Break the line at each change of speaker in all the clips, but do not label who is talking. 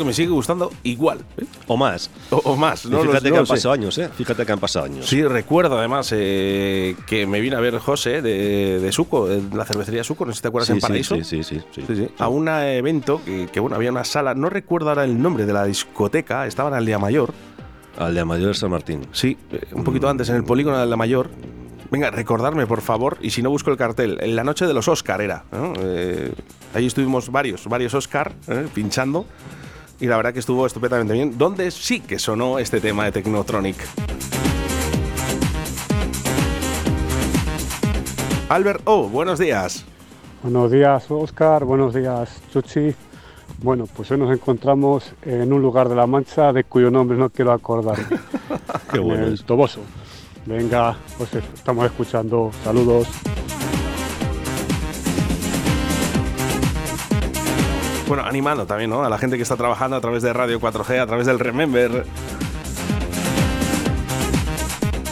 que me sigue gustando igual. ¿eh?
O más.
O, más, ¿no?
fíjate
no
que han pasado años, ¿eh? Fíjate que han pasado años.
Sí, recuerdo además eh, que me vino a ver José de, de Suco, de la cervecería Suco, no sé si te acuerdas,
Sí,
en
sí,
Paraíso.
sí, sí, sí, sí.
A un evento que, que, bueno, había una sala, no recuerdo ahora el nombre de la discoteca, estaba en Aldea Mayor.
Aldea Mayor de San Martín.
Sí, eh, un poquito antes, en el polígono de Aldea Mayor. Venga, recordarme, por favor, y si no busco el cartel, en la noche de los Oscar era. ¿no? Eh, ahí estuvimos varios, varios Oscar ¿eh? pinchando. Y la verdad que estuvo estupendamente bien. Donde sí que sonó este tema de Technotronic. Albert O, buenos días.
Buenos días, Oscar. Buenos días, Chuchi. Bueno, pues hoy nos encontramos en un lugar de La Mancha de cuyo nombre no quiero acordar.
Qué bueno.
En el. Toboso. Venga, pues estamos escuchando. Saludos.
Bueno, animando también, ¿no? A la gente que está trabajando a través de Radio 4G, a través del Remember.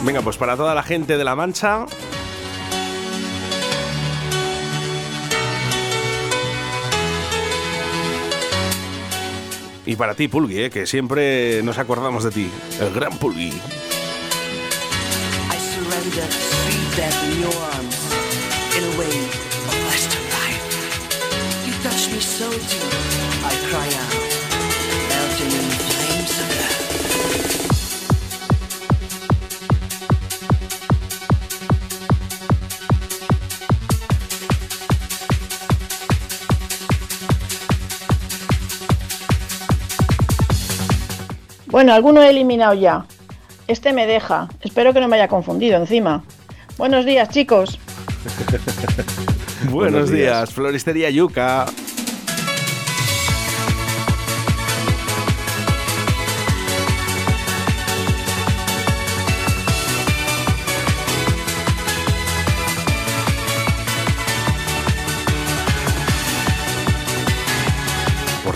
Venga, pues para toda la gente de La Mancha. Y para ti, Pulgui, ¿eh? que siempre nos acordamos de ti. El gran Pulgui.
So deep, I cry out, melting in flames of love.
Bueno, alguno he eliminado ya. Este me deja. Espero que no me haya confundido encima. Buenos días, chicos.
Buenos, días. Floristería Yuca.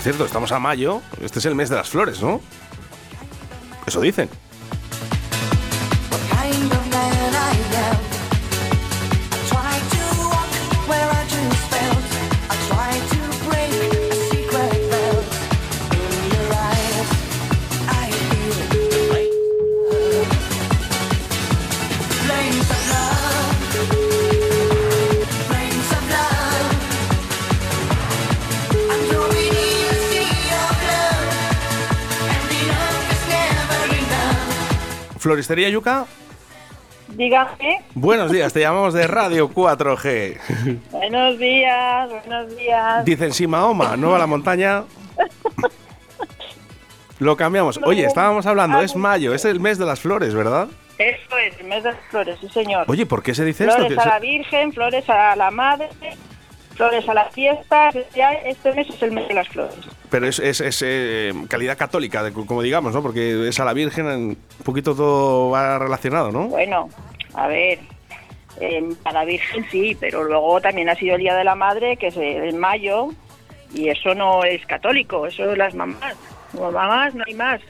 Cierto, estamos a mayo. Este es el mes de las flores, ¿no? Eso dicen. Floristería Yuca.
Dígame.
Buenos días, te llamamos de Radio 4G.
Buenos días, buenos días.
Dicen sí, Mahoma, no a la montaña. Lo cambiamos. Oye, estábamos hablando, es mayo, es el mes de las flores, ¿verdad?
Eso es, el mes de las flores, sí, señor.
Oye, ¿por qué se dice esto?
flores a la Virgen, flores a la Madre, flores a las fiestas. Ya este mes es el mes de las flores.
Pero es, es- es, eh, calidad católica, de- como digamos, ¿no? Porque es a la Virgen, en- un poquito todo va relacionado, ¿no?
Bueno, a ver, eh, a la Virgen sí, pero luego también ha sido el Día de la Madre, que es en mayo, y eso no es católico, eso es las mamás. Como mamás no hay más.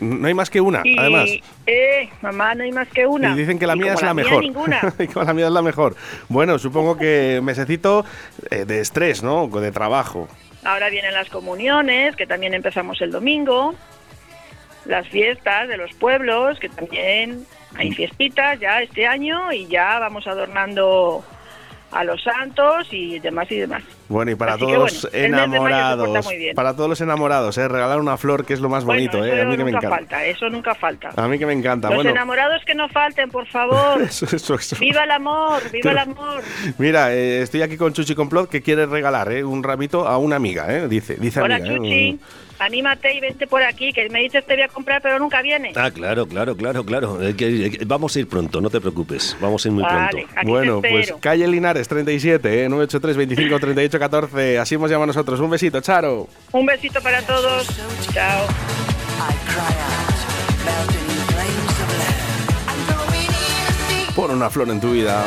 No hay más que una,
Y,
además.
eh, mamá no hay más que una.
Y dicen que la
Y
mía
como
es la, mejor.
ninguna.
Y como la mía es la mejor. Bueno, supongo que mesecito eh, de estrés, ¿no? De trabajo.
Ahora vienen las comuniones, que también empezamos el domingo. Las fiestas de los pueblos, que también hay fiestitas ya este año y ya vamos adornando a los santos y demás y demás.
Bueno, y para
Así que
todos
bueno,
los enamorados, para todos los enamorados, ¿eh? regalar una flor que es lo más bonito,
bueno,
¿eh?
eso
a mí que me
nunca
encanta.
falta, eso nunca falta.
A mí que me encanta.
Los
bueno,
enamorados que no falten, por favor.
eso, eso, eso.
¡Viva el amor! ¡Viva el amor!
Mira, eh, estoy aquí con Chuchi Complot que quiere regalar ¿eh? un ramito a una amiga, ¿eh? dice, dice
Hola,
amiga. ¿eh?
Chuchi. Anímate y vente por aquí, que me dices te voy a comprar, pero nunca viene.
Ah, claro, claro, claro, claro. Vamos a ir pronto, no te preocupes. Vamos a ir muy
Vale,
pronto.
aquí
Bueno,
te
pues calle Linares 37, ¿eh? 983 25 38 14. Así hemos llamado nosotros. Un besito, Charo.
Un besito para todos. Chao.
Pon una flor en tu vida.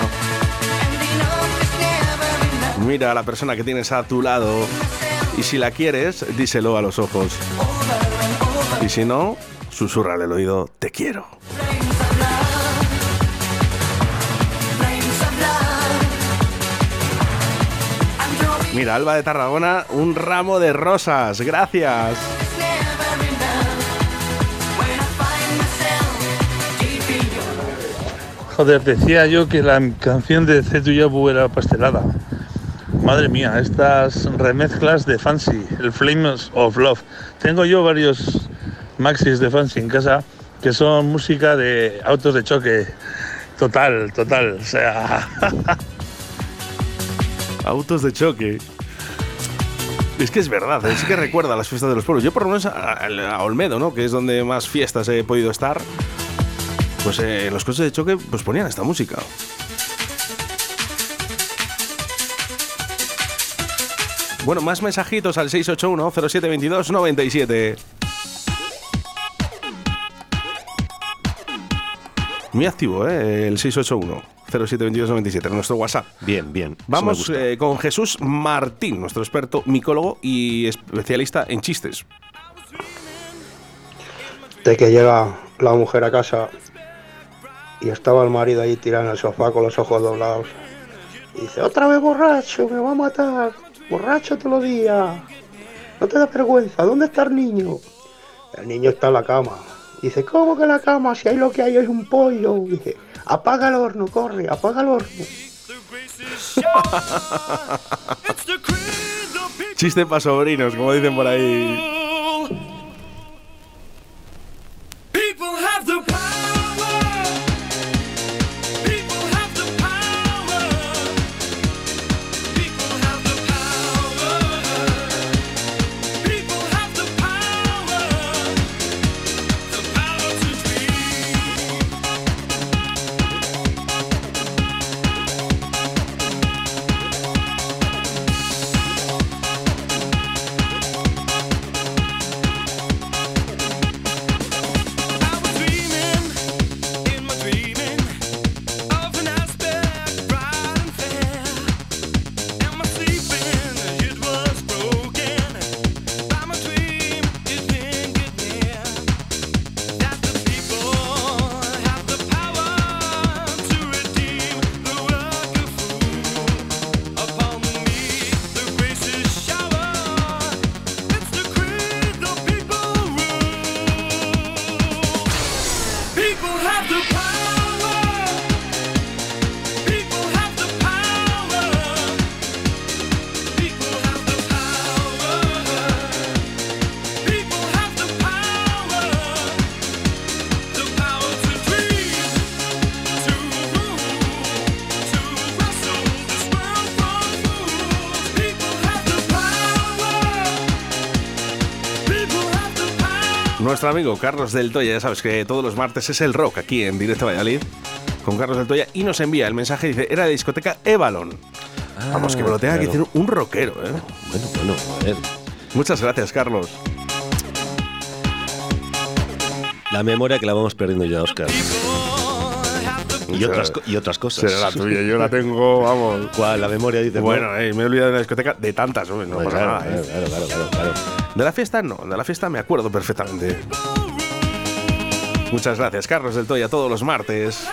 Mira a la persona que tienes a tu lado. Y si la quieres, díselo a los ojos. Y si no, susurrale al oído, te quiero. Mira, Alba de Tarragona, un ramo de rosas. Gracias.
Joder, decía yo que la canción de C tuya era pastelada. Madre mía, estas remezclas de Fancy, el Flames of Love. Tengo yo varios maxis de Fancy en casa que son música de autos de choque. Total, total. O sea.
Autos de choque. Es que es verdad, es que recuerda las fiestas de los pueblos. Yo por lo menos a, Olmedo, ¿no? Que es donde más fiestas he podido estar. Pues eh, los coches de choque pues ponían esta música. Bueno, más mensajitos al 681-0722-97. Muy activo, ¿eh? El 681-0722-97, nuestro WhatsApp.
Bien, bien.
Vamos eh, con Jesús Martín, nuestro experto micólogo y especialista en chistes.
de que llega la mujer a casa y estaba el marido ahí tirado en el sofá con los ojos doblados. Y dice, otra vez borracho, me va a matar, borracho todos los días. No te da vergüenza, ¿dónde está el niño? El niño está en la cama. Dice, ¿cómo que en la cama? Si ahí lo que hay es un pollo. Dice, apaga el horno, corre, apaga el horno.
Chiste para sobrinos, como dicen por ahí.
People have the power.
Nuestro amigo Carlos del Toya, ya sabes que todos los martes es el rock aquí en Directo Valladolid. Con Carlos del Toya y nos envía el mensaje, dice, era de discoteca Evalon. Vamos, que me lo tenga que
Ah, claro.
decir un rockero, ¿eh?
Bueno, bueno, a ver.
Muchas gracias, Carlos.
La memoria que la vamos perdiendo ya, Oscar. Y otras, y otras cosas.
Será la tuya, yo la tengo, vamos.
¿Cuál? La memoria dice.
Bueno, eh, me he olvidado de la discoteca de tantas, hombre, no
Pues
pasa
claro,
nada, ¿eh?
claro, claro, claro, claro.
De la fiesta no, de la fiesta me acuerdo perfectamente. Muchas gracias, Carlos del Toya, todos los martes.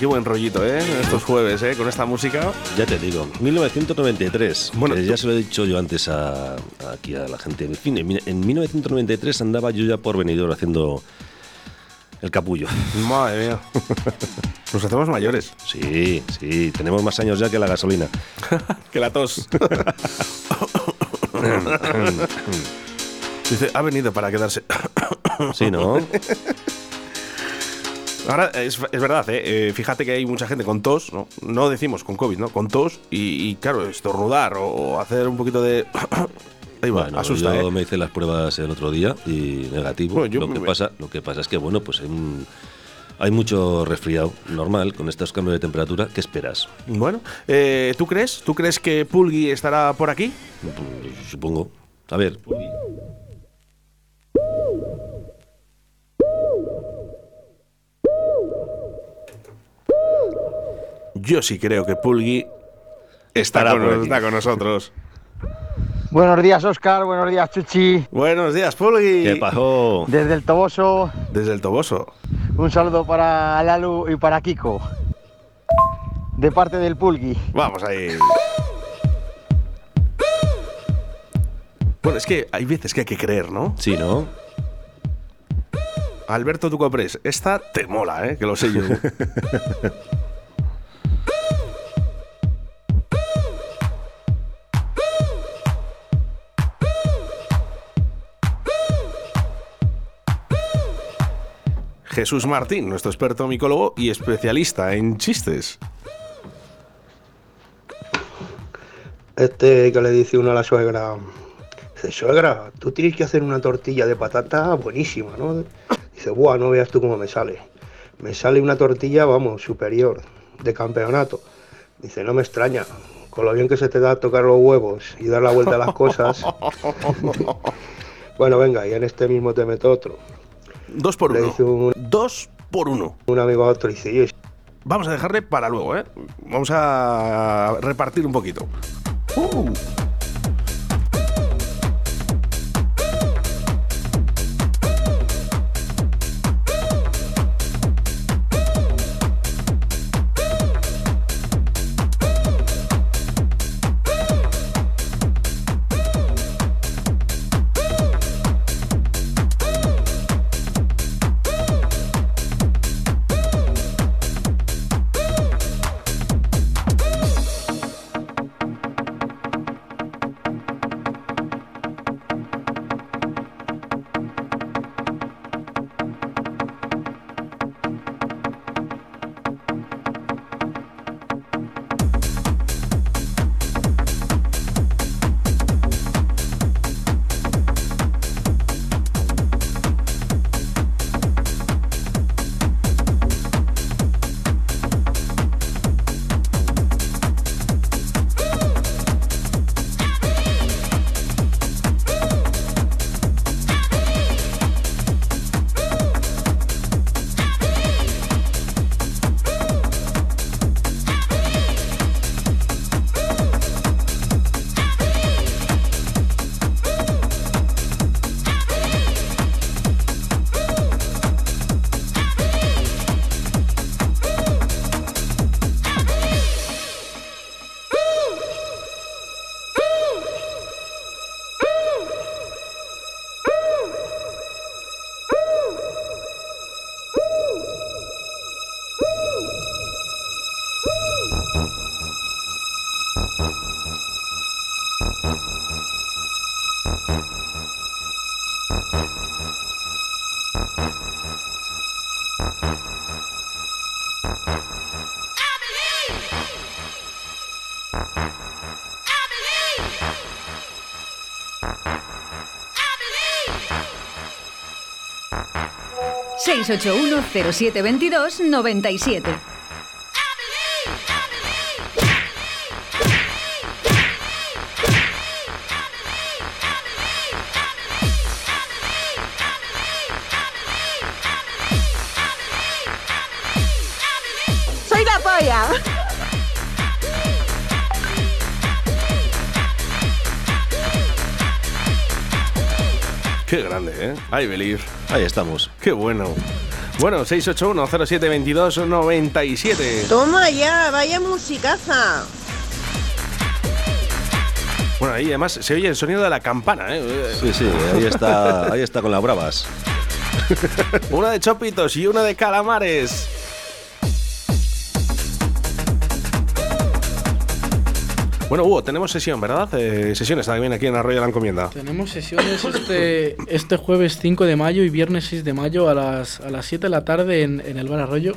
Qué buen rollito, ¿eh? Estos jueves, ¿eh? Con esta música.
Ya te digo, 1993.
Bueno,
Eh, ya se lo he dicho yo antes a, aquí a la gente. En fin, en 1993 andaba yo ya por venidor haciendo el capullo.
Madre mía. Nos hacemos mayores.
Sí, sí, tenemos más años ya que la gasolina.
Que la tos. Dice, ha venido para quedarse.
Sí, ¿no?
Ahora, es, es verdad, ¿eh? Eh, fíjate que hay mucha gente con tos, ¿no? No decimos con COVID, ¿no? Con tos y, y, claro, estornudar o hacer un poquito de... Ahí va,
Bueno,
asusta,
yo
¿eh?
me hice las pruebas el otro día y negativo.
Bueno, yo
lo, que
me-
pasa, lo que pasa es que, bueno, pues hay, un- hay mucho resfriado normal con estos cambios de temperatura. ¿Qué esperas?
Bueno, eh, ¿tú crees? ¿Tú crees que Pulgui estará por aquí?
Pues, Supongo. A ver,
Yo sí creo que Pulgui con, está con nosotros.
Buenos días, Oscar. Buenos días, Chuchi.
Buenos días, Pulgui.
¿qué pasó?
Desde el Toboso,
Desde el Toboso.
un saludo para Lalu y para Kiko. De parte del Pulgui.
Vamos ahí. Bueno, es que hay veces que hay que creer, ¿no?
Sí, ¿no?
Alberto Tucopres, esta te mola, ¿eh? Que lo sé yo. Jesús Martín, nuestro experto micólogo y especialista en chistes.
Este que le dice uno a la suegra, dice, suegra, tú tienes que hacer una tortilla de patata buenísima, ¿no? Dice, buah, no veas tú cómo me sale. Me sale una tortilla, vamos, superior, de campeonato. Dice, no me extraña, con lo bien que se te da tocar los huevos y dar la vuelta a las cosas. bueno, venga, y en este mismo te meto otro.
Dos por uno.
un,
Dos por uno.
un amigo a otro, dice, "Oye,
Vamos a dejarle para luego, ¿eh? Vamos a repartir un poquito. Uh.
Siete 97
¡Soy la polla!
Qué grande, ¿eh? I believe.
Ahí estamos.
Qué bueno. Bueno, 681-0722-97.
Toma ya, vaya musicaza.
Bueno, ahí además se oye el sonido de la campana, ¿eh?
Sí, sí, ahí está, ahí está con las bravas.
Una de chopitos y una de calamares. Bueno, Hugo, tenemos sesión, ¿verdad? Eh, sesiones también aquí en Arroyo de la Encomienda.
Tenemos sesiones este, este jueves 5 de mayo y viernes 6 de mayo a las, a las 7 de la tarde en, en el Bar Arroyo.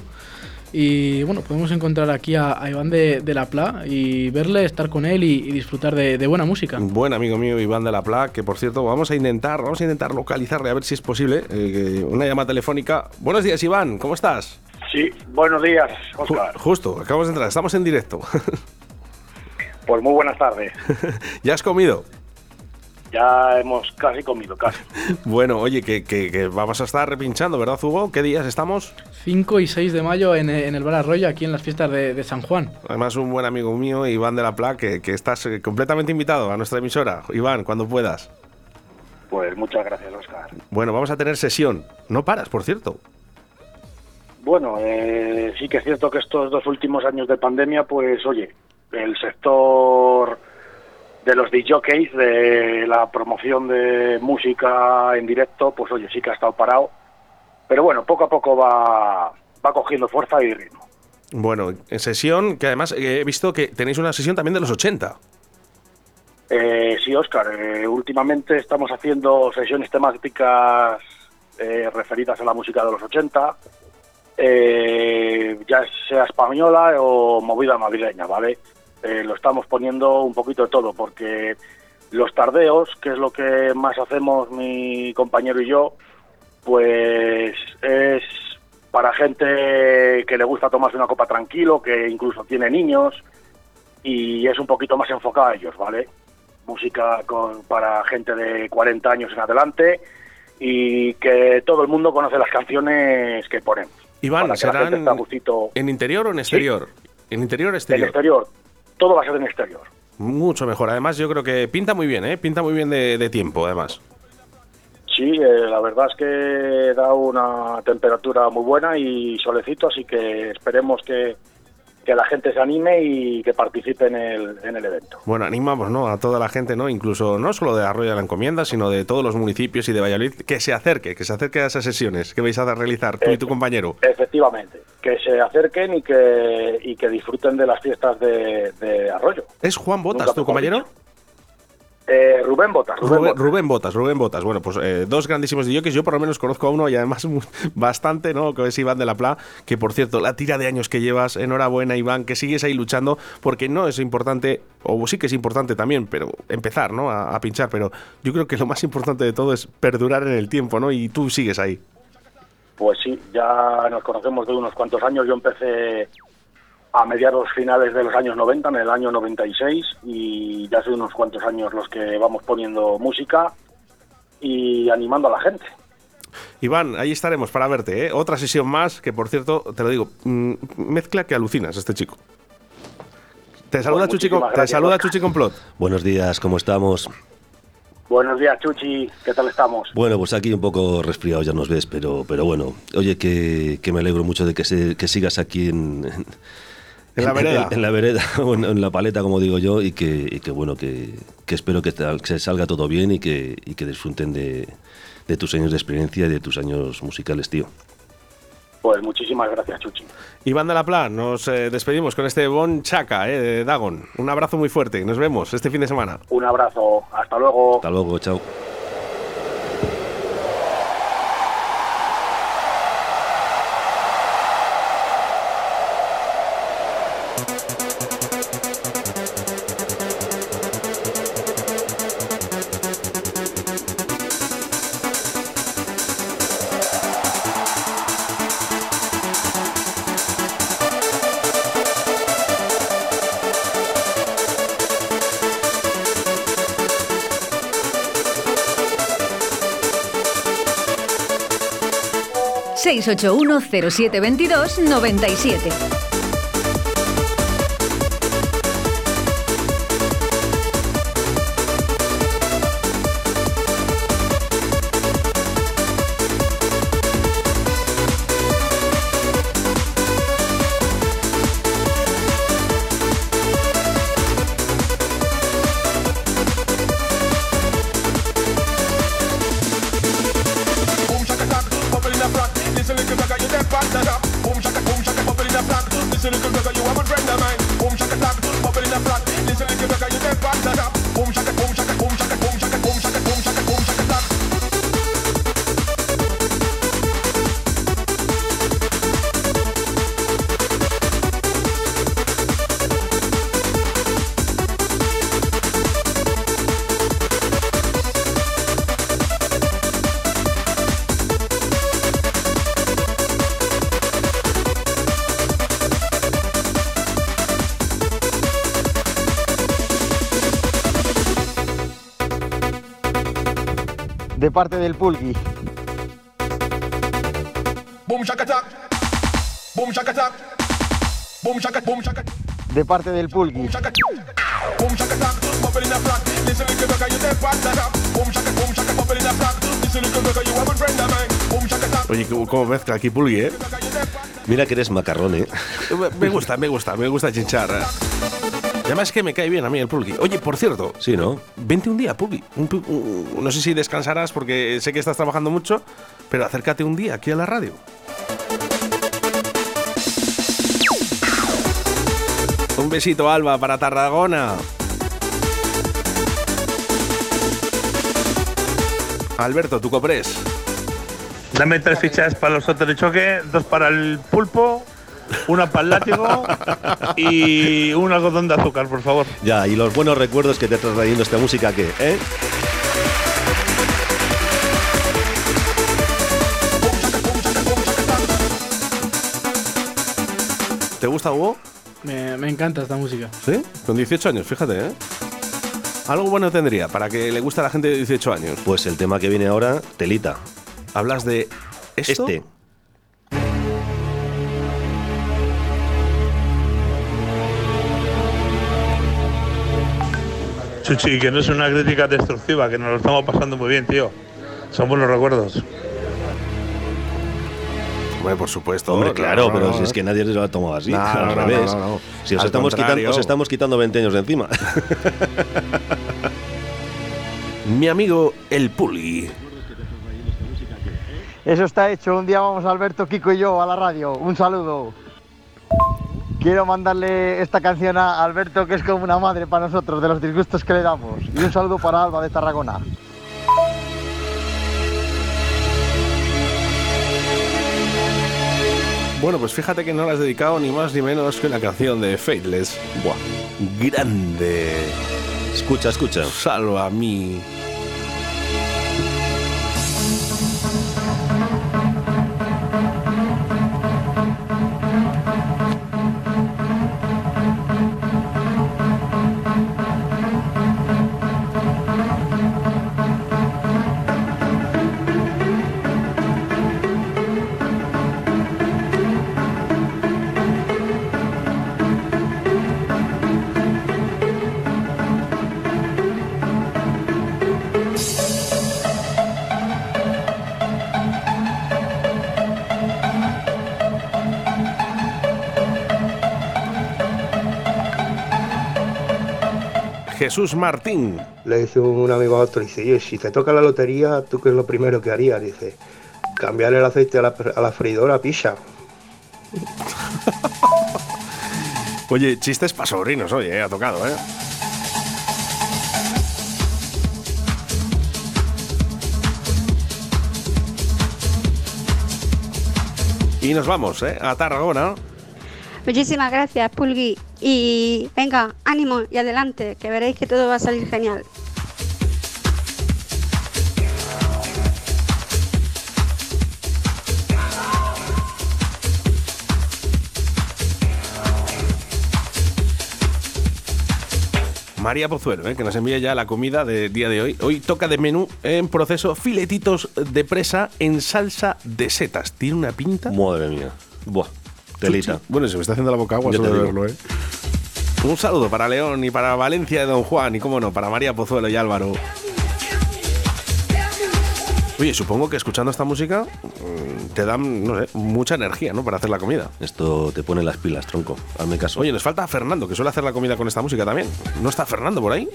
Y bueno, podemos encontrar aquí a, a Iván de, de la Pla y verle, estar con él y, y disfrutar de, de buena música.
Buen amigo mío Iván de la Pla, que por cierto vamos a intentar, vamos a intentar localizarle a ver si es posible eh, una llamada telefónica. Buenos días Iván, ¿cómo estás?
Sí, buenos días,
Ju-
Oscar.
justo, acabamos de entrar, estamos en directo.
Pues muy buenas tardes.
¿Ya has comido?
Ya hemos casi comido, casi.
Bueno, oye, que, que- que vamos a estar repinchando, ¿verdad Hugo? ¿Qué días estamos?
5 y 6 de mayo en, en el Bar Arroyo, aquí en las fiestas de, de San Juan.
Además un buen amigo mío, Iván de la Pla, que, que estás eh, completamente invitado a nuestra emisora. Iván, cuando puedas.
Pues muchas gracias, Oscar.
Bueno, vamos a tener sesión. No paras, por cierto.
Bueno, eh, sí que es cierto que estos dos últimos años de pandemia, pues oye, el sector de los DJs, de la promoción de música en directo, pues oye, sí que ha estado parado. Pero bueno, poco a poco va, va cogiendo fuerza y ritmo.
Bueno, en sesión, que además eh, he visto que tenéis una sesión también de los 80.
Eh, sí, Oscar, eh, últimamente estamos haciendo sesiones temáticas eh, referidas a la música de los 80, eh, ya sea española o movida madrileña, ¿vale? Eh, lo estamos poniendo un poquito de todo, porque los tardeos, que es lo que más hacemos mi compañero y yo, pues es para gente que le gusta tomarse una copa tranquilo, que incluso tiene niños, y es un poquito más enfocada a ellos, ¿vale? música con, para gente de 40 años en adelante y que todo el mundo conoce las canciones que ponemos.
Iván, ¿serán en interior o en exterior? En interior o
En
exterior.
Todo va a ser en exterior.
Mucho mejor. Además, yo creo que pinta muy bien, ¿eh? Pinta muy bien de, de tiempo, además.
Sí, eh, la verdad es que da una temperatura muy buena y solecito, así que esperemos que, que la gente se anime y que participe en el, en el evento.
Bueno, animamos ¿no? a toda la gente, ¿no? incluso no solo de Arroyo de la Encomienda, sino de todos los municipios y de Valladolid, que se acerque, que se acerque a esas sesiones que vais a realizar tú y tu compañero.
Efectivamente, que se acerquen y que, y que disfruten de las fiestas de, de Arroyo.
¿Es Juan Botas, tu compañero?
Eh, Rubén Botas, Rubén,
Rubén,
Botas.
Rubén Botas, Rubén Botas. Bueno, pues eh, dos grandísimos DJs. Yo por lo menos conozco a uno y además bastante, ¿no? Que es Iván de la Pla. Que por cierto, la tira de años que llevas, enhorabuena, Iván, que sigues ahí luchando, porque no es importante, o sí que es importante también, pero empezar, ¿no? A, a pinchar. Pero yo creo que lo más importante de todo es perdurar en el tiempo, ¿no? Y tú sigues ahí.
Pues sí, ya nos conocemos de unos cuantos años. Yo empecé a mediados finales de los años 90, en el año 96, y ya son unos cuantos años los que vamos poniendo música y animando a la gente.
Iván, ahí estaremos para verte, ¿eh? Otra sesión más, que por cierto, te lo digo, mm, mezcla que alucinas este chico. Te saluda, Chuchi, te
gracias,
saluda. Chuchi Complot.
Buenos días, ¿cómo estamos?
Buenos días, Chuchi, ¿qué tal estamos?
Bueno, pues aquí un poco resfriado, ya nos ves, pero, pero bueno. Oye, que, que me alegro mucho de que, se- que sigas aquí en, en,
En la vereda.
En, la vereda, o en, en la paleta, como digo yo, y que, y que bueno, que, que espero que, tal- que salga todo bien y que, y que disfruten de, de tus años de experiencia y de tus años musicales, tío.
Pues muchísimas gracias, Chuchi.
Iván de la Pla, nos eh, despedimos con este Bon Chaca eh, de Dagon. Un abrazo muy fuerte. Nos vemos este fin de semana.
Un abrazo, hasta luego.
Hasta luego, chao.
681 0722 97.
Have a friend of mine. Boom shakatak.
Oye, cómo mezcla aquí Pulgui, ¿eh?
Mira que eres macarrón, ¿eh?
Me- Me gusta, me gusta, me gusta chinchar. Además es que me cae bien a mí el Pulgui. Oye, por cierto,
Sí, ¿no?
vente un día, Pulgui. Un pu- un- no sé si descansarás porque sé que estás trabajando mucho, pero acércate un día aquí a la radio. Un besito, Alba, para Tarragona. Alberto, tu coprés.
Dame tres fichas para los otros de choque, dos para el pulpo, una para el látigo y un algodón de azúcar, por favor.
Ya, y los buenos recuerdos que te está trayendo esta música, ¿qué? ¿Eh?
¿Te gusta, Hugo?
Me, me encanta esta música.
¿Sí? Con 18 años, fíjate, ¿eh? Algo bueno tendría para que le guste a la gente de 18 años.
Pues el tema que viene ahora, telita.
¿Hablas de esto?
Este.
Chuchi, que no es una crítica destructiva, que nos lo estamos pasando muy bien, tío. Son buenos recuerdos.
Hombre, por supuesto.
Hombre, claro,
no,
pero
no.
si es que nadie se lo ha tomado así,
No,
al revés.
no, no, no.
Si os
Al
estamos,
contrario.
quitando, os estamos quitando 20 años de encima.
Mi amigo el Pulgui.
Eso está hecho. Un día vamos Alberto, Kiko y yo a la radio. Un saludo. Quiero mandarle esta canción a Alberto, que es como una madre para nosotros, de los disgustos que le damos. Y un saludo para Alba de Tarragona.
Bueno, pues fíjate que no le has dedicado ni más ni menos que una canción de Fateless. Buah, grande.
Escucha, escucha.
Salva a mí. Jesús Martín.
Le dice un amigo a otro, dice, oye, si te toca la lotería, ¿tú qué es lo primero que harías? Dice, cambiar el aceite a la, a la freidora pisa.
Oye, chistes para sobrinos, oye, eh, ha tocado, ¿eh? Y nos vamos, ¿eh? A Tarragona.
Muchísimas gracias, Pulgui. Y venga, ánimo y adelante, que veréis que todo va a salir genial.
María Pozuelo, ¿eh? que nos envía ya la comida del día de hoy. Hoy toca de menú en proceso filetitos de presa en salsa de setas. Tiene una pinta.
Madre mía. Buah, telita.
Chuchi. Bueno, se me está haciendo la boca agua solo verlo, ¿eh? Un saludo para León y para Valencia de Don Juan y, cómo no, para María Pozuelo y Álvaro. Oye, supongo que escuchando esta música mm, te dan, no sé, mucha energía, ¿no? Para hacer la comida.
Esto te pone las pilas, tronco. Hazme caso.
Oye, nos falta Fernando, que suele hacer la comida con esta música también. ¿No está Fernando por ahí?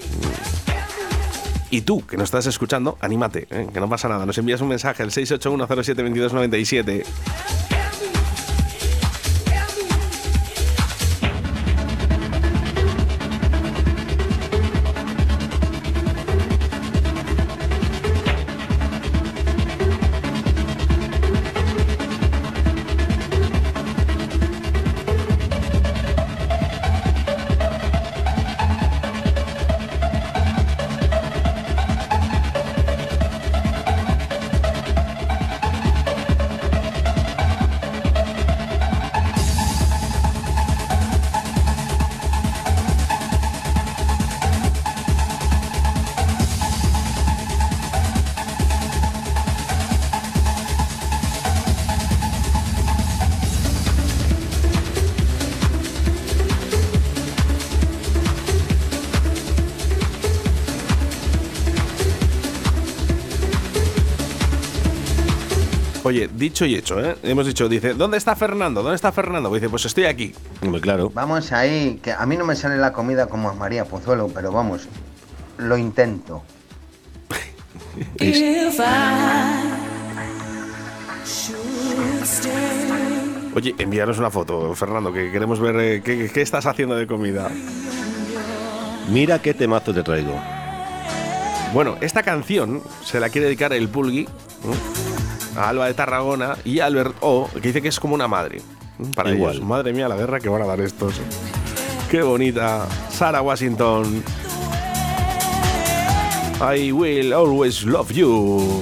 Y tú, que nos estás escuchando, anímate, ¿eh? que no pasa nada. Nos envías un mensaje al 681072297. Oye, dicho y hecho, ¿eh? Hemos dicho, dice, ¿dónde está Fernando? ¿Dónde está Fernando? Dice, pues estoy aquí.
Claro.
Vamos ahí, que a mí no me sale la comida como a María Pozuelo, pero vamos, lo intento.
Oye, envíanos una foto, Fernando, que queremos ver eh, qué, qué estás haciendo de comida.
Mira qué temazo te traigo.
Bueno, esta canción se la quiere dedicar el Pulgui ¿no? A Alba de Tarragona y Albert O, que dice que es como una madre. Para
Igual.
ellos. Madre mía, la guerra que van a dar estos. Qué bonita. Sarah Washington. I will always love you.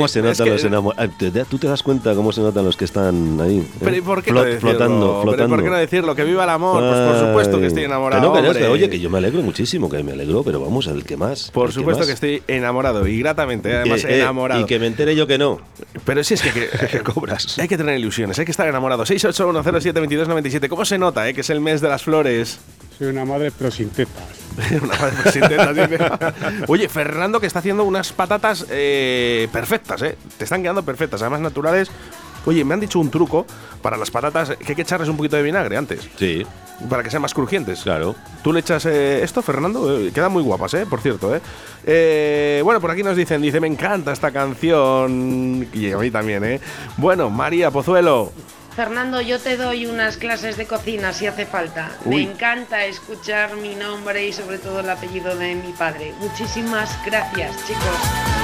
¿Cómo se notan
que-
los enamorados? ¿Tú te das cuenta cómo se notan los que están ahí?
Pero ¿y por qué
Flot-
no decirlo?
flotando,
Pero ¿y
flotando.
¿Por qué no decirlo? Que viva el amor. Pues por supuesto que estoy
Ay,
enamorado.
que no, que no, que, oye, que yo me alegro muchísimo, que me alegro, pero vamos, el que más.
Por supuesto
más.
que estoy enamorado y gratamente, además
Eh, eh,
enamorado.
y que me entere yo que no.
Pero sí es que, que-
cobras.
hay que tener ilusiones, hay que estar enamorado. 681072297. ¿Cómo se nota, eh? Que es el mes de las flores.
Soy una madre pero sin tetas.
Una madre sin tetas, dice. Oye, Fernando que está haciendo unas patatas eh, perfectas, ¿eh? Te están quedando perfectas, además naturales. Oye, me han dicho un truco para las patatas que hay que echarles un poquito de vinagre antes.
Sí.
Para que sean más crujientes.
Claro.
¿Tú le echas eh, esto, Fernando? Eh, quedan muy guapas, ¿eh? Por cierto, ¿eh? Eh, Bueno, por aquí nos dicen, dice, me encanta esta canción. Y a mí también, ¿eh? Bueno, María Pozuelo.
Fernando, yo te doy unas clases de cocina si hace falta.
Uy.
Me encanta escuchar mi nombre y sobre todo el apellido de mi padre. Muchísimas gracias, chicos.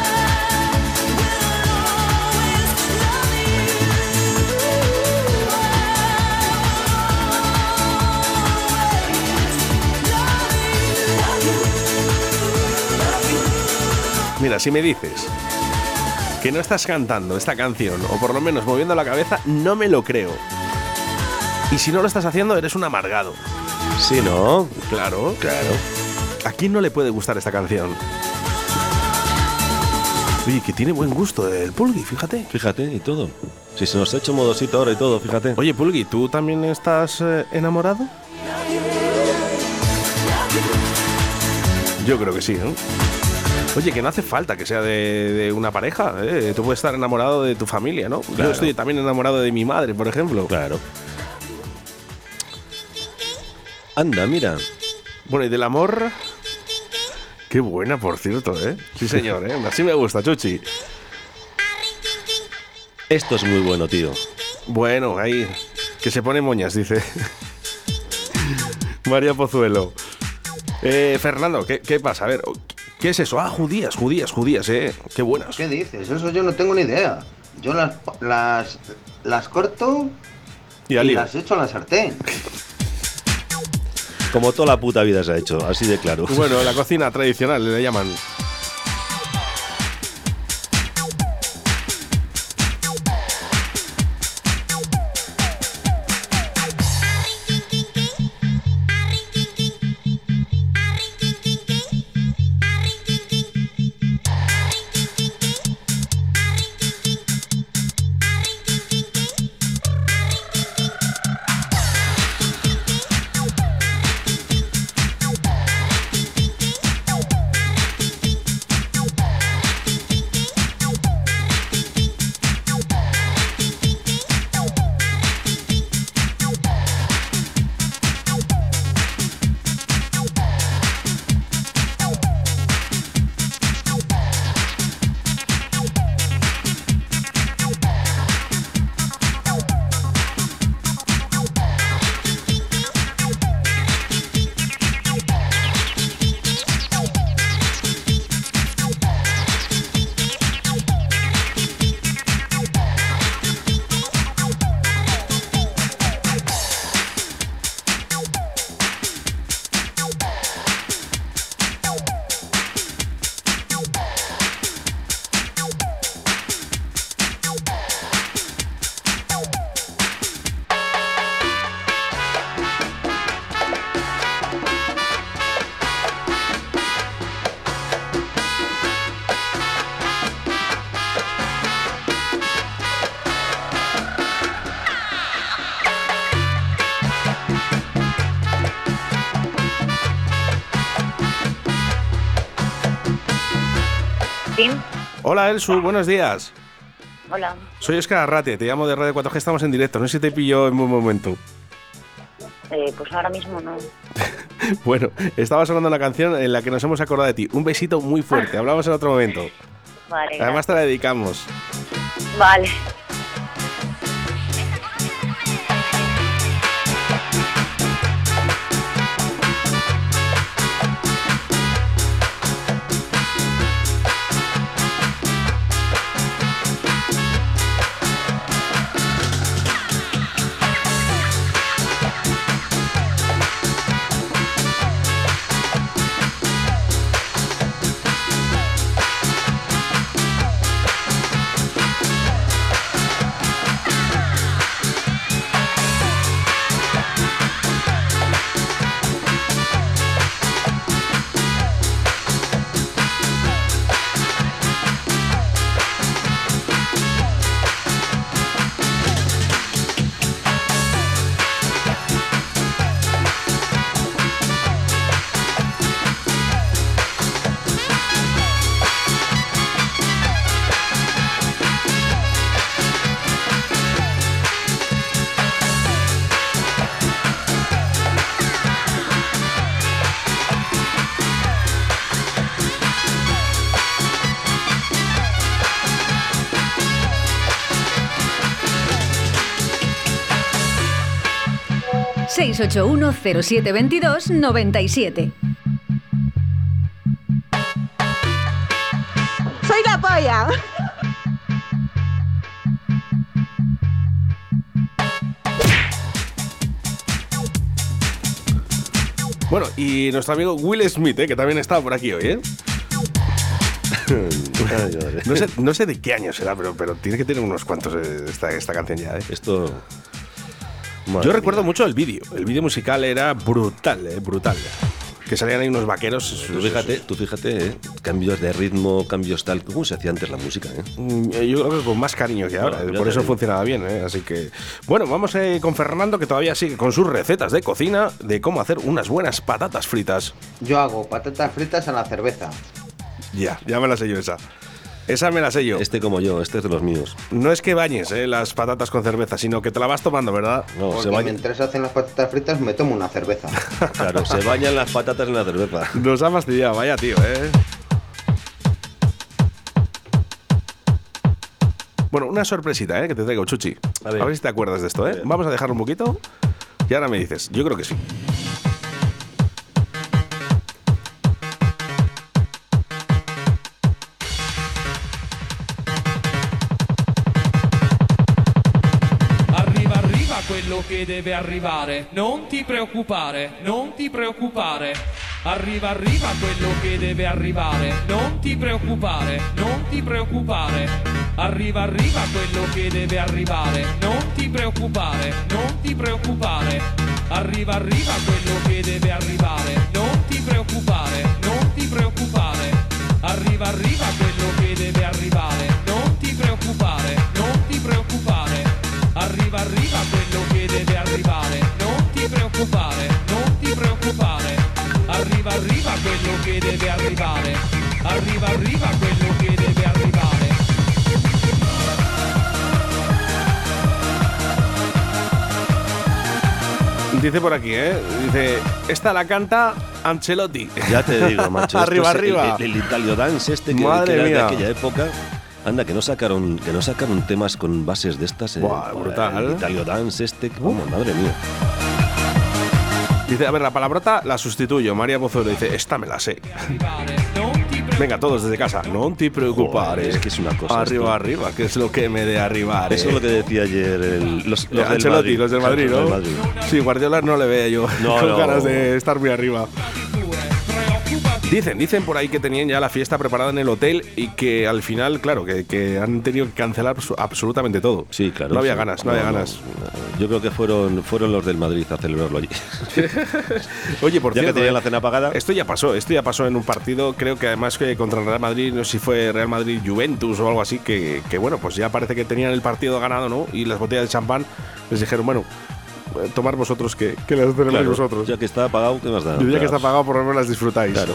Mira, si me dices que no estás cantando esta canción, o por lo menos moviendo la cabeza, no me lo creo. Y si no lo estás haciendo, eres un amargado.
Sí, ¿no?
Claro.
Claro.
¿A quién no le puede gustar esta canción? Oye, que tiene buen gusto el Pulgui, fíjate.
Fíjate, y todo. Si se nos ha hecho modosito ahora y todo, fíjate.
Oye, Pulgui, ¿tú también estás eh, enamorado? Yo creo que sí, ¿no? Oye, que no hace falta que sea de, de una pareja. ¿eh? Tú puedes estar enamorado de tu familia, ¿no?
Claro.
Yo estoy también enamorado de mi madre, por ejemplo.
Claro. Anda, mira.
Bueno, y del amor. Qué buena, por cierto, ¿eh? Sí, señor, ¿eh? Así me gusta, Chuchi.
Esto es muy bueno, tío.
Bueno, ahí. Que se pone moñas, dice. María Pozuelo. Eh, Fernando, ¿qué, qué pasa? A ver, ¿qué es eso? Ah, judías, judías, judías, ¿eh? Qué buenas.
¿Qué dices? Eso yo no tengo ni idea. Yo las, las, las corto
Y lío.
las echo a la sartén.
Como toda la puta vida se ha hecho, así de claro.
Bueno, la cocina tradicional le llaman. Hola, Elsu, buenos días.
hola.
Soy Oscar Arrate, te llamo de Radio 4G, estamos en directo. No sé si te pillo en buen momento.
Eh, pues ahora mismo no.
Bueno, estaba sonando una canción en la que nos hemos acordado de ti. Un besito muy fuerte, hablamos en otro momento.
Vale.
Además te la dedicamos.
Gracias. Vale.
...681-0722-97.
Soy la polla.
Bueno, y nuestro amigo Will Smith, ¿eh? que también está por aquí hoy, ¿eh? no, sé, no sé de qué año será, pero, pero tiene que tener unos cuantos eh, esta, esta canción ya, ¿eh?
Esto.
Yo recuerdo mucho el vídeo. El vídeo musical era brutal, ¿eh? brutal. Que salían ahí unos vaqueros.
Tú fíjate, tú fíjate, ¿eh? cambios de ritmo, cambios tal. ¿Cómo se hacía antes la música? ¿eh?
Mm, Yo creo que con más cariño que ahora,
ya
por eso funcionaba bien, ¿eh? así que... Bueno, vamos eh, con Fernando que todavía sigue con sus recetas de cocina de cómo hacer unas buenas patatas fritas.
Yo hago patatas fritas a la cerveza.
Ya, ya me la sé yo esa. Esa me la sé yo.
Este como yo, este es de los míos.
No es que bañes eh, las patatas con cerveza, sino que te la vas tomando, ¿verdad?
No,
Porque
se baña.
mientras hacen las patatas fritas me tomo una cerveza.
Claro, se bañan las patatas en la cerveza.
Nos ha fastidiado, vaya tío, ¿eh? Bueno, una sorpresita, ¿eh? Que te traigo, Chuchi. A ver, si te acuerdas de esto, ¿eh? Vamos a dejarlo un poquito y ahora me dices. Yo creo que sí.
Che deve arrivare. Non ti preoccupare, non ti preoccupare. Arriva, arriva quello che deve arrivare. Non ti preoccupare, non ti preoccupare. Arriva, arriva quello che debe arrivare. Non ti preoccupare, non ti preoccupare. Arriva, arriva quello che deve arrivare. Non ti preoccupare, non ti preoccupare. Arriva, arriva che deve arrivare. Arriva, arriva quello che deve arrivare.
Dice por aquí, ¿eh? Dice, esta la canta Ancelotti.
Ya te digo, macho.
arriba,
es el-
arriba.
El, el Italio Dance este que,
Madre
que era de
mía.
aquella época. Anda, que no sacaron, que no sacaron temas con bases de estas. eh.
Buah, brutal.
El Italio Dance este, que, vamos, madre mía.
Dice, a ver, la palabrota la sustituyo. María Pozuelo dice, esta me la sé. Venga, todos desde casa. No te preocupes.
Joder, es que es una cosa
Arriba,
esto.
arriba, que es lo que me de arribar.
Eso
eh.
es lo que decía ayer el- los, los del Madrid.
los del Madrid,
Los
¿no?
del Madrid.
Sí, Guardiola no le veo yo
No,
con
no.
ganas de estar muy arriba. Dicen, dicen por ahí que tenían ya la fiesta preparada en el hotel y que al final, claro, que, que han tenido que cancelar abso- absolutamente todo.
Sí, claro.
No había
sí.
ganas, no, había ganas.
Yo creo que fueron, fueron los del Madrid a celebrarlo allí.
Oye, por
Ya que
cierto,
tenían
eh,
la cena pagada.
Esto ya pasó, esto ya pasó en un partido, creo que además que contra el Real Madrid, no sé si fue Real Madrid Juventus o algo así, que, que bueno, pues ya parece que tenían el partido ganado, ¿no? Y las botellas de champán les dijeron, bueno, eh, tomar vosotros que, que las tenemos
Claro,
vosotros.
Ya que está pagado, ¿qué más da?
Ya que está pagado, por lo menos las disfrutáis.
Claro.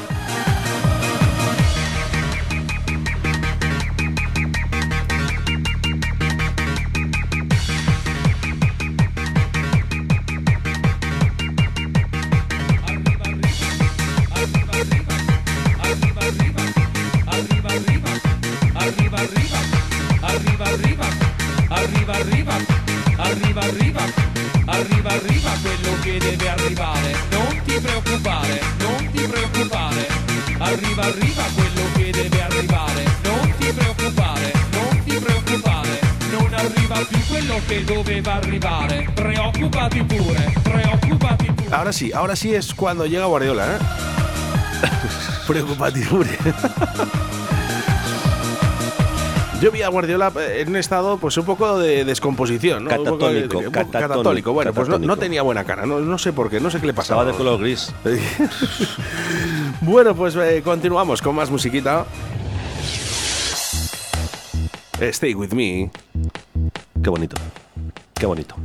Ahora sí, es cuando llega Guardiola, ¿eh? Yo vi a Guardiola eh, en un estado, pues un poco de descomposición, ¿no? Un poco de-
Catatónico,
un poco
catatónico,
católico. Bueno, pues no, no
catatónico.
tenía buena cara, no, no sé por qué, no sé qué le pasaba.
Estaba de color gris.
bueno, pues eh, continuamos con más musiquita. Stay with me.
Qué bonito. Qué bonito.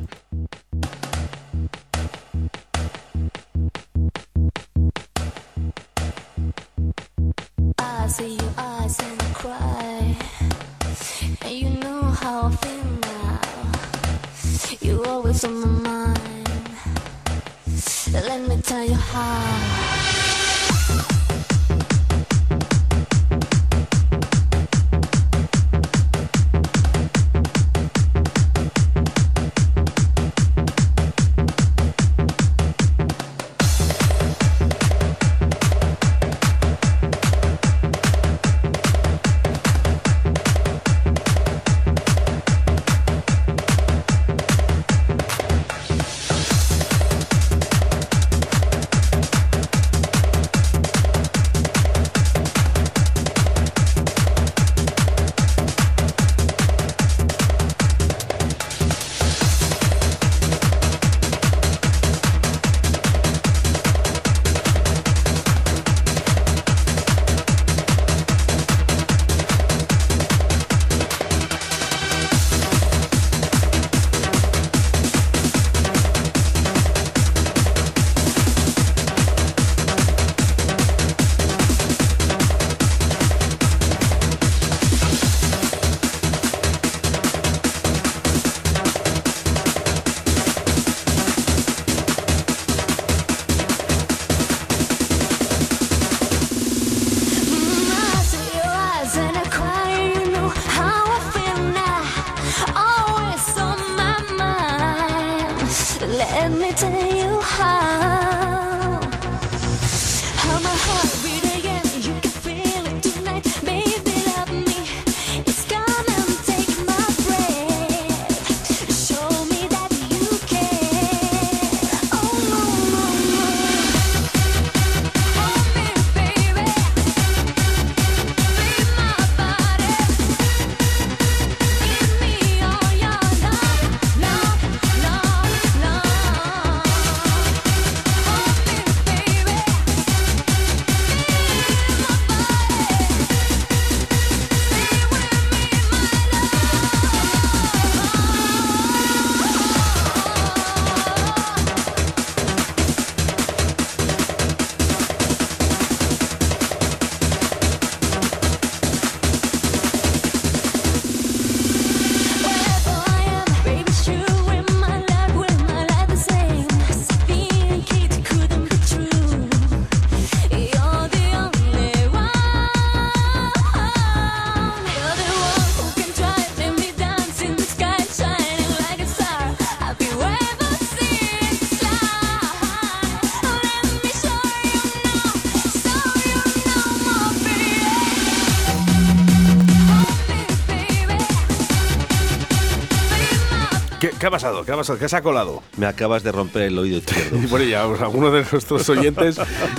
¿Qué, ha pasado? ¿Qué ha pasado? ¿Qué se ha colado?
Me acabas de romper el oído izquierdo.
Y bueno, ya pues, algunos de nuestros oyentes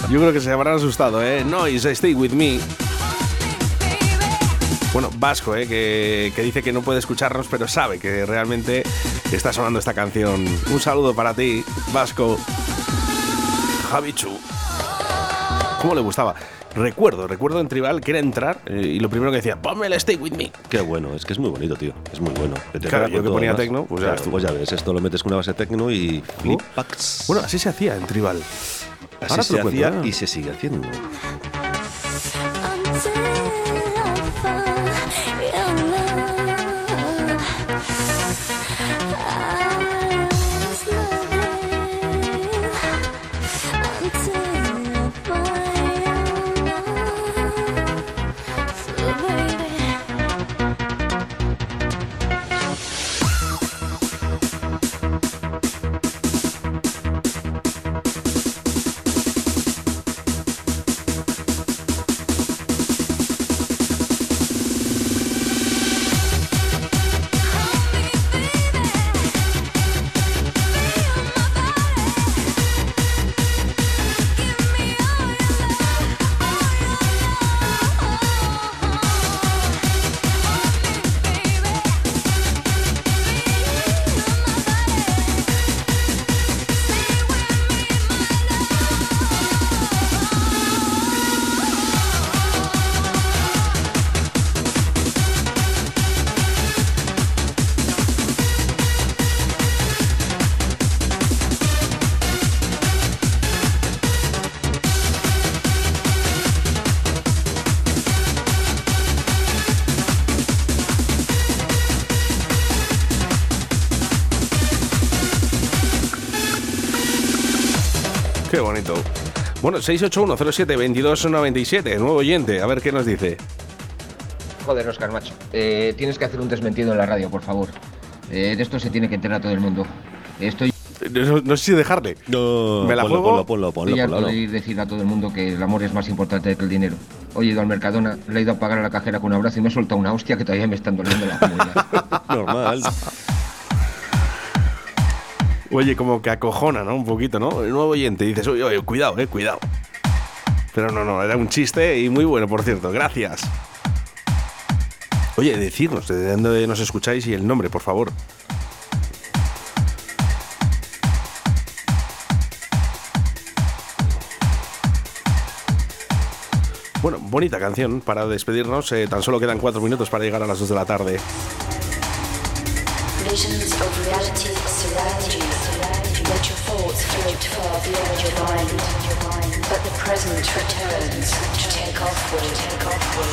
yo creo que se habrán asustado, ¿eh? Noise, Stay With Me. Bueno, Vasco, ¿eh? que, que dice que no puede escucharnos, pero sabe que realmente está sonando esta canción. Un saludo para ti, Vasco. Javichu. ¿Cómo le gustaba? Recuerdo, recuerdo en Tribal que era entrar eh, y lo primero que decía, ponme el Stay With Me.
Qué bueno, es que es muy bonito, tío. Es muy bueno. Que te
Claro, yo que ponía tecno, pues ya
Claro, pues ya ves, esto lo metes con una base tecno y flipax.
Bueno, así se hacía en Tribal.
Así
Ahora te
se
cuento,
hacía
¿eh?
y se sigue haciendo.
Bueno, 681-07-2297, nuevo oyente, a ver qué nos dice.
Joder, Oscar, macho. Eh, tienes que hacer un desmentido en la radio, por favor. Eh, de esto se tiene que enterar todo el mundo. Estoy.
No, no sé si dejarle.
No,
¿Me la
ponlo,
juego?
ponlo, ponlo, ponlo, ponlo,
de ir decir a todo el mundo que el amor es más importante que el dinero. Hoy he ido al Mercadona, le he ido a pagar a la cajera con un abrazo y me he soltado una hostia que todavía me están doliendo la.
Normal.
Oye, como que acojona, ¿no? Un poquito, ¿no? El nuevo oyente, dices, oye, oye, cuidado, eh, cuidado. Pero no, no, era un chiste y muy bueno, por cierto. Gracias. Oye, decidnos de dónde nos escucháis y el nombre, por favor. Bueno, bonita canción para despedirnos. eh, tan solo quedan cuatro minutos para llegar a las 2 de la tarde.
Present returns to take off with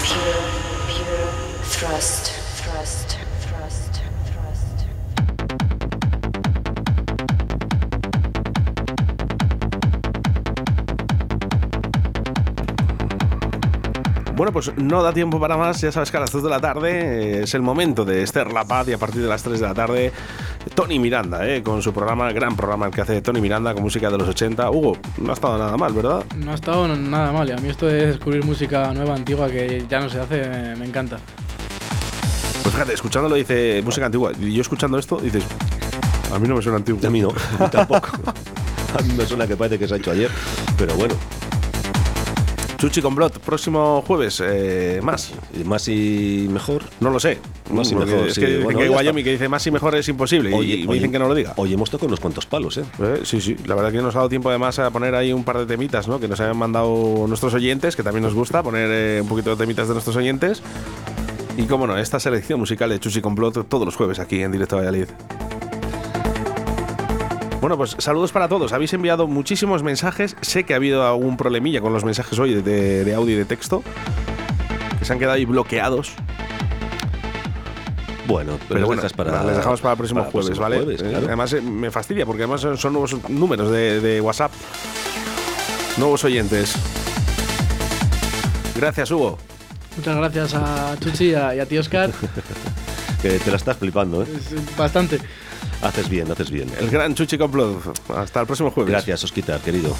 pure, pure thrust, thrust, thrust, thrust.
Bueno, pues no da tiempo para más. Ya sabes que a las 2 de la tarde eh, es el momento de Esther La Paz y a partir de las 3 de la tarde Tony Miranda, eh, con su programa, el gran programa el que hace Tony Miranda con música de los 80. Hugo, no ha estado nada mal, ¿verdad?
No ha estado nada mal. Y a mí esto de descubrir música nueva, antigua, que ya no se hace, me, me encanta.
Pues fíjate, escuchándolo dice música antigua. Y yo escuchando esto dices, a mí no me suena antiguo.
A mí no, tampoco. A mí me suena que parece que se ha hecho ayer, pero bueno.
Chuchi con Blot, próximo jueves, eh, más.
¿Más y mejor?
No lo sé.
Más y mejor,
Es
sí.
que,
Bueno,
que Wyoming
está.
que dice más y mejor es imposible. y- y me dicen que no lo diga.
Hoy hemos tocado unos cuantos palos, ¿eh?
Eh, sí, sí, la verdad que nos ha dado tiempo además a poner ahí un par de temitas, ¿no? Que nos hayan mandado nuestros oyentes, que también nos gusta poner eh, un poquito de temitas de nuestros oyentes. Y cómo no, esta selección musical de Chuchi Complot todos los jueves aquí en Directo Valladolid. Bueno, pues saludos para todos. Habéis enviado muchísimos mensajes. Sé que ha habido algún problemilla con los mensajes hoy de, de audio y de texto. Que se han quedado ahí bloqueados.
Bueno,
Pero bueno,
para-
les dejamos para el próximo
para el
jueves,
próximo
¿vale?
jueves,
Eh,
claro.
Además, eh, me fastidia porque además son, son nuevos números de, de WhatsApp. Nuevos oyentes. Gracias, Hugo.
Muchas gracias a Chuchi y a, y a ti, Oscar.
Que te la estás flipando, ¿eh?
Bastante.
Haces bien, haces bien.
El gran Chuchi Complot. Hasta el próximo jueves.
Gracias, Osquitar, querido.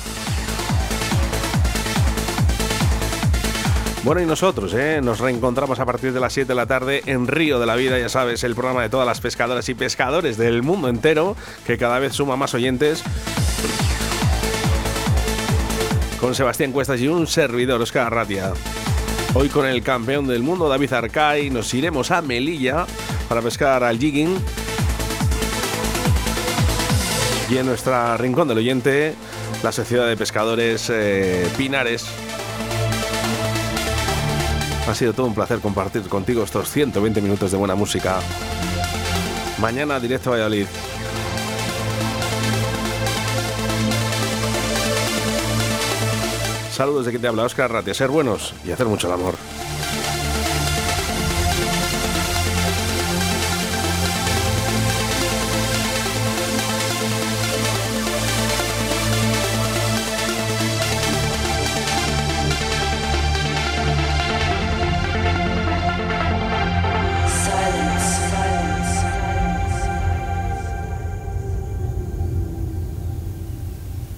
Bueno, y nosotros, ¿eh? Nos reencontramos a partir de las 7 de la tarde en Río de la Vida, ya sabes, el programa de todas las pescadoras y pescadores del mundo entero, que cada vez suma más oyentes. Con Sebastián Cuestas y un servidor, Oscar Ratia. Hoy con el campeón del mundo, David Arcay, nos iremos a Melilla para pescar al jigging. Y en nuestra rincón del oyente, la Sociedad de Pescadores eh, Pinares. Ha sido todo un placer compartir contigo estos 120 minutos de buena música. Mañana directo a Valladolid. Saludos de quien te habla, Oscar Ratia. Ser buenos y hacer mucho el amor.